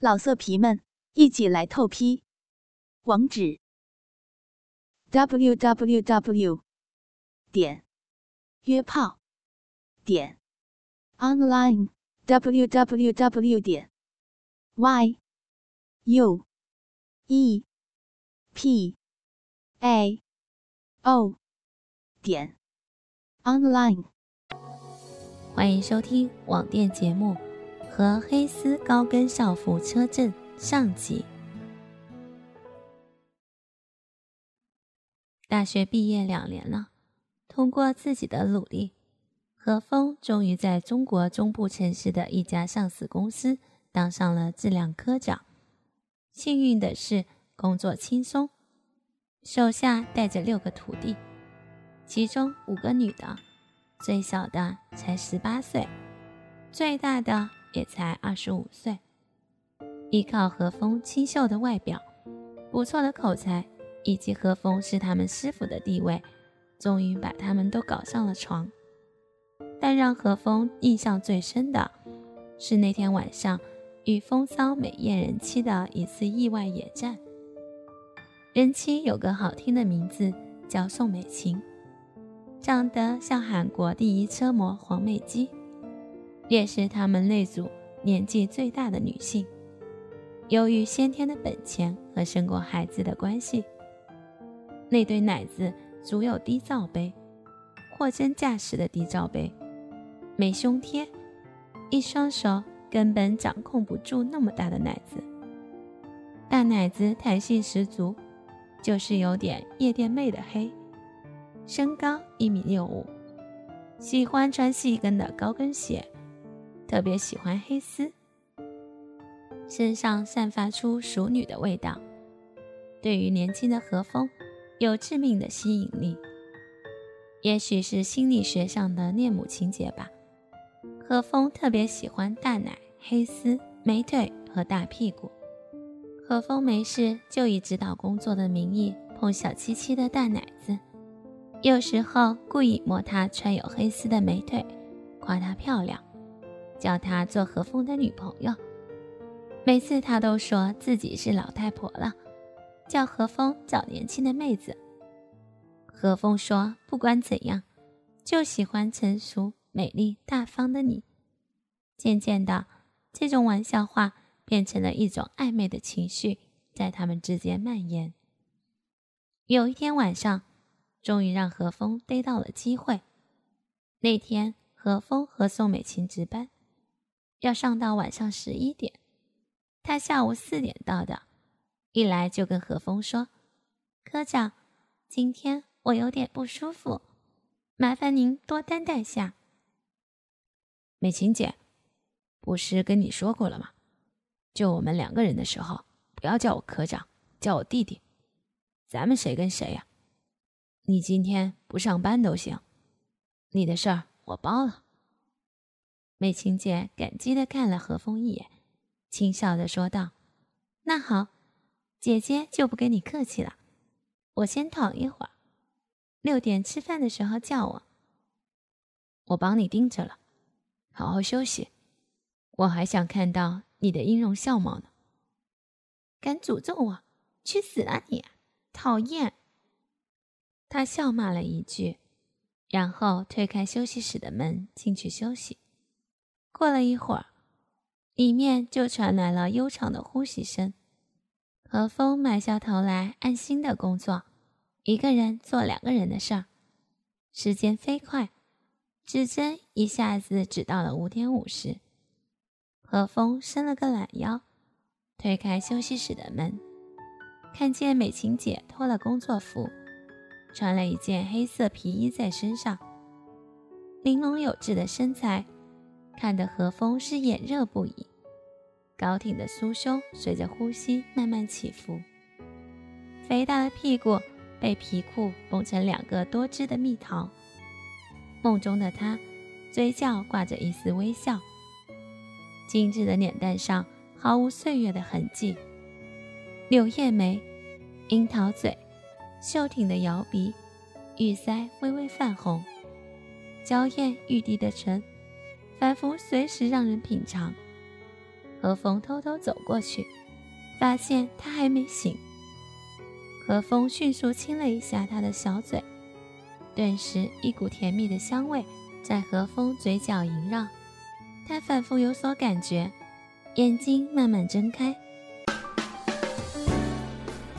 老色皮们，一起来透批！网址：w w w 点约炮点 online w w w 点 y u e p a o 点 online。欢迎收听网店节目。和黑丝高跟校服车震上集。大学毕业两年了，通过自己的努力，何峰终于在中国中部城市的一家上市公司当上了质量科长。幸运的是，工作轻松，手下带着六个徒弟，其中五个女的，最小的才十八岁，最大的。也才二十五岁，依靠何风清秀的外表、不错的口才，以及何风是他们师傅的地位，终于把他们都搞上了床。但让何风印象最深的是那天晚上与风骚美艳人妻的一次意外野战。人妻有个好听的名字叫宋美琴，长得像韩国第一车模黄美姬。也是他们那组年纪最大的女性。由于先天的本钱和生过孩子的关系，那对奶子足有低罩杯，货真价实的低罩杯，没胸贴，一双手根本掌控不住那么大的奶子。大奶子弹性十足，就是有点夜店妹的黑。身高一米六五，喜欢穿细跟的高跟鞋。特别喜欢黑丝，身上散发出熟女的味道，对于年轻的何风有致命的吸引力。也许是心理学上的恋母情节吧。何风特别喜欢大奶、黑丝、美腿和大屁股。何风没事就以指导工作的名义碰小七七的大奶子，有时候故意摸她穿有黑丝的美腿，夸她漂亮。叫她做何风的女朋友，每次她都说自己是老太婆了，叫何风找年轻的妹子。何风说不管怎样，就喜欢成熟、美丽、大方的你。渐渐的，这种玩笑话变成了一种暧昧的情绪，在他们之间蔓延。有一天晚上，终于让何风逮到了机会。那天，何风和宋美琴值班。要上到晚上十一点，他下午四点到的，一来就跟何峰说：“科长，今天我有点不舒服，麻烦您多担待下。”美琴姐，不是跟你说过了吗？就我们两个人的时候，不要叫我科长，叫我弟弟。咱们谁跟谁呀？你今天不上班都行，你的事儿我包了。美琴姐感激地看了何风一眼，轻笑着说道：“那好，姐姐就不跟你客气了。我先躺一会儿，六点吃饭的时候叫我。我帮你盯着了，好好休息。我还想看到你的音容笑貌呢。敢诅咒我，去死啊你！讨厌！”他笑骂了一句，然后推开休息室的门进去休息。过了一会儿，里面就传来了悠长的呼吸声。何风埋下头来，安心的工作，一个人做两个人的事儿。时间飞快，指针一下子指到了五点五十。何风伸了个懒腰，推开休息室的门，看见美琴姐脱了工作服，穿了一件黑色皮衣在身上，玲珑有致的身材。看得何风是眼热不已，高挺的酥胸随着呼吸慢慢起伏，肥大的屁股被皮裤绷成两个多汁的蜜桃。梦中的他，嘴角挂着一丝微笑，精致的脸蛋上毫无岁月的痕迹，柳叶眉，樱桃嘴，秀挺的摇鼻，玉腮微微泛红，娇艳欲滴的唇。仿佛随时让人品尝。何风偷偷走过去，发现他还没醒。何风迅速亲了一下他的小嘴，顿时一股甜蜜的香味在何风嘴角萦绕。他仿佛有所感觉，眼睛慢慢睁开。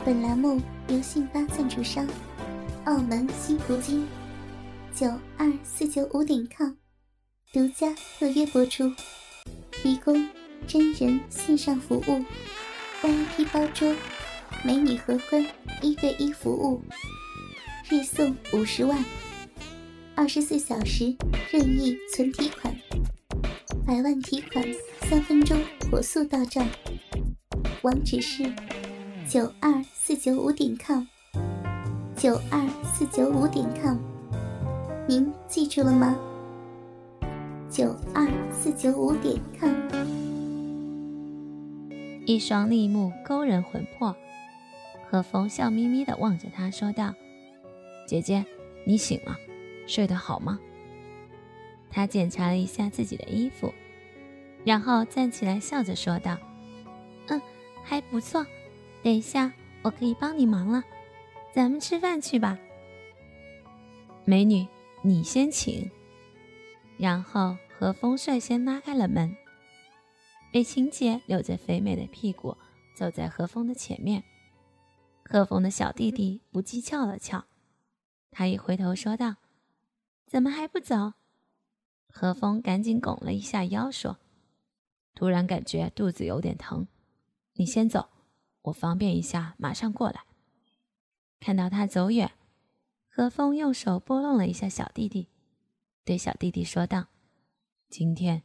本栏目由信发赞助商，澳门新葡京九二四九五点 com 独家特约播出，提供。真人线上服务，VIP 包桌，美女合欢一对一服务，日送五十万，二十四小时任意存提款，百万提款三分钟火速到账，网址是九二四九五点 com，九二四九五点 com，您记住了吗？九二四九五点 com。一双丽目勾人魂魄，何风笑眯眯的望着他，说道：“姐姐，你醒了，睡得好吗？”他检查了一下自己的衣服，然后站起来，笑着说道：“嗯，还不错。等一下，我可以帮你忙了，咱们吃饭去吧。”美女，你先请。然后何风率先拉开了门。美琴姐扭着肥美的屁股走在何风的前面，何风的小弟弟不羁翘了翘，他一回头说道：“怎么还不走？”何风赶紧拱了一下腰说：“突然感觉肚子有点疼，你先走，我方便一下，马上过来。”看到他走远，何风用手拨弄了一下小弟弟，对小弟弟说道：“今天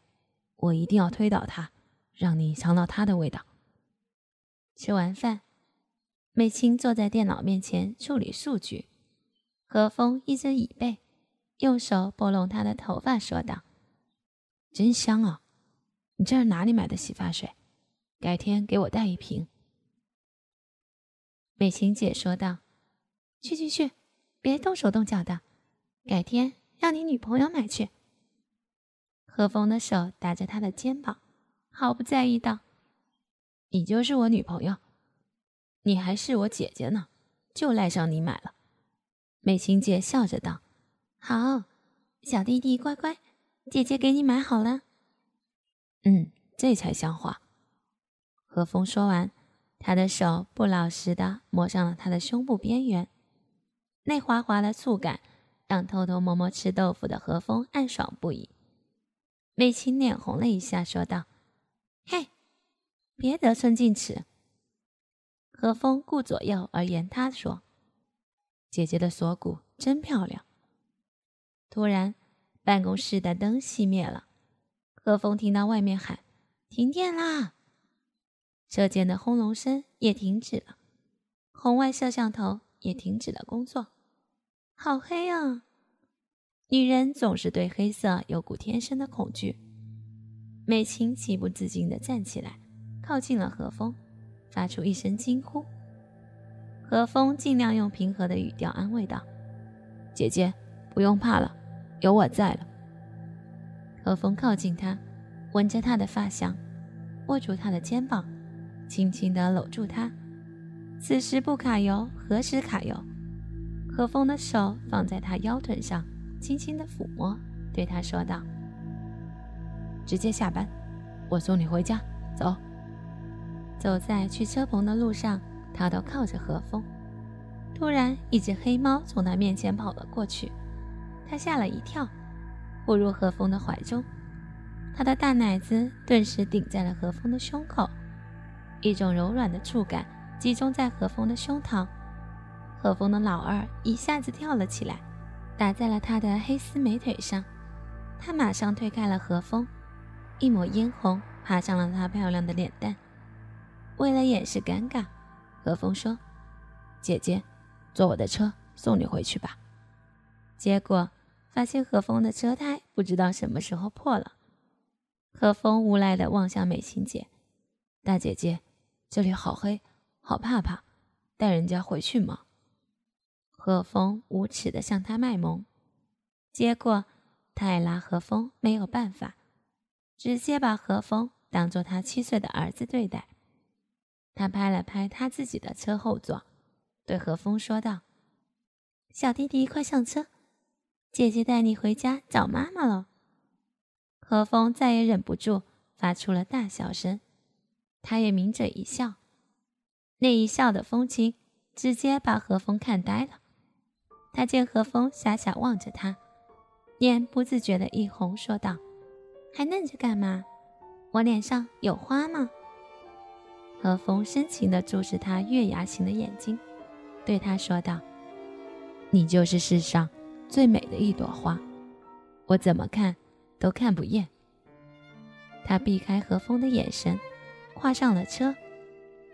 我一定要推倒他。”让你尝到他的味道。吃完饭，美青坐在电脑面前处理数据。何风一着椅背，用手拨弄她的头发，说道：“真香啊！你这是哪里买的洗发水？改天给我带一瓶。”美琴姐说道：“去去去，别动手动脚的，改天让你女朋友买去。”何风的手搭着她的肩膀。毫不在意道：“你就是我女朋友，你还是我姐姐呢，就赖上你买了。”美琴姐笑着道：“好，小弟弟乖乖，姐姐给你买好了。”嗯，这才像话。何风说完，他的手不老实的摸上了他的胸部边缘，那滑滑的触感让偷偷摸摸吃豆腐的何风暗爽不已。美琴脸红了一下，说道。嘿，别得寸进尺。何风顾左右而言他，说：“姐姐的锁骨真漂亮。”突然，办公室的灯熄灭了。何风听到外面喊：“停电啦！”车间的轰隆声也停止了，红外摄像头也停止了工作。好黑啊！女人总是对黑色有股天生的恐惧。美琴情不自禁地站起来，靠近了何风，发出一声惊呼。何风尽量用平和的语调安慰道：“姐姐，不用怕了，有我在了。”何风靠近她，闻着她的发香，握住她的肩膀，轻轻地搂住她。此时不卡油，何时卡油？何风的手放在她腰臀上，轻轻地抚摸，对她说道。直接下班，我送你回家。走。走在去车棚的路上，他都靠着何风。突然，一只黑猫从他面前跑了过去，他吓了一跳，扑入何风的怀中。他的大奶子顿时顶在了何风的胸口，一种柔软的触感集中在何风的胸膛。何风的老二一下子跳了起来，打在了他的黑丝美腿上。他马上推开了何风。一抹嫣红爬上了他漂亮的脸蛋。为了掩饰尴尬，何风说：“姐姐，坐我的车送你回去吧。”结果发现何风的车胎不知道什么时候破了。何风无奈地望向美琴姐：“大姐姐，这里好黑，好怕怕，带人家回去吗？”何风无耻地向他卖萌，结果泰拉和风没有办法。直接把何风当做他七岁的儿子对待。他拍了拍他自己的车后座，对何风说道：“小弟弟，快上车，姐姐带你回家找妈妈了。”何风再也忍不住，发出了大笑声。他也抿嘴一笑，那一笑的风情，直接把何风看呆了。他见何风傻傻望着他，脸不自觉的一红，说道：“还愣着干嘛？我脸上有花吗？”何风深情地注视他月牙形的眼睛，对他说道：“你就是世上最美的一朵花，我怎么看都看不厌。”他避开何风的眼神，跨上了车。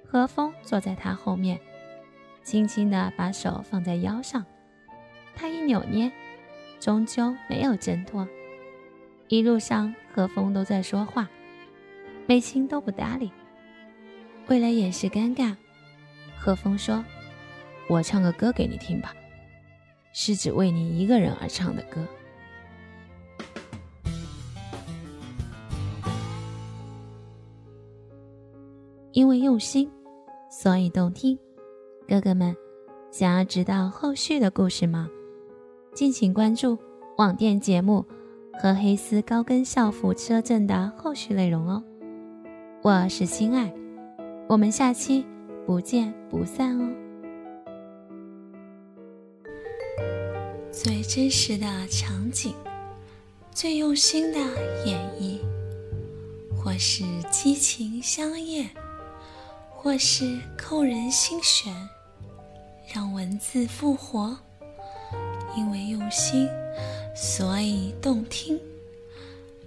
何风坐在他后面，轻轻地把手放在腰上，他一扭捏，终究没有挣脱。一路上，何风都在说话，美青都不搭理。为了掩饰尴尬，何风说：“我唱个歌给你听吧，是只为你一个人而唱的歌。因为用心，所以动听。哥哥们，想要知道后续的故事吗？敬请关注网店节目和黑丝高跟校服车震的后续内容哦。我是心爱。”我们下期不见不散哦！最真实的场景，最用心的演绎，或是激情相艳，或是扣人心弦，让文字复活。因为用心，所以动听。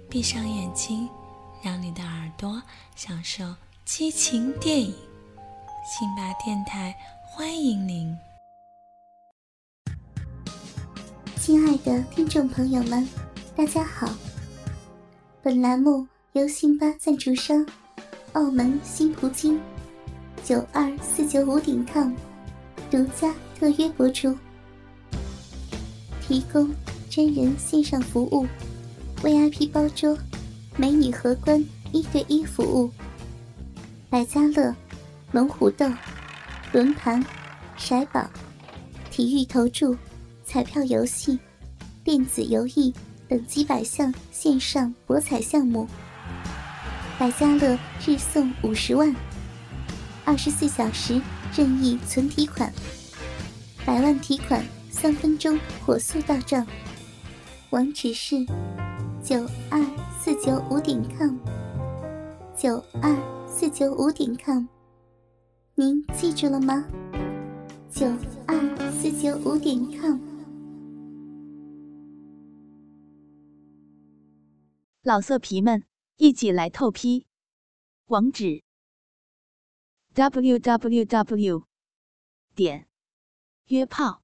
闭上眼睛，让你的耳朵享受。激情电影，辛巴电台欢迎您，亲爱的听众朋友们，大家好。本栏目由辛巴赞助商澳门新葡京九二四九五点 com 独家特约播出，提供真人线上服务，VIP 包桌，美女荷官一对一服务。百家乐、龙虎斗、轮盘、骰宝、体育投注、彩票游戏、电子游艺等几百项线上博彩项目。百家乐日送五十万，二十四小时任意存提款，百万提款三分钟火速到账。网址是九二四九五点 com，九二。四九五点 com，您记住了吗？九二四九五点 com，老色皮们一起来透批，网址：w w w 点约炮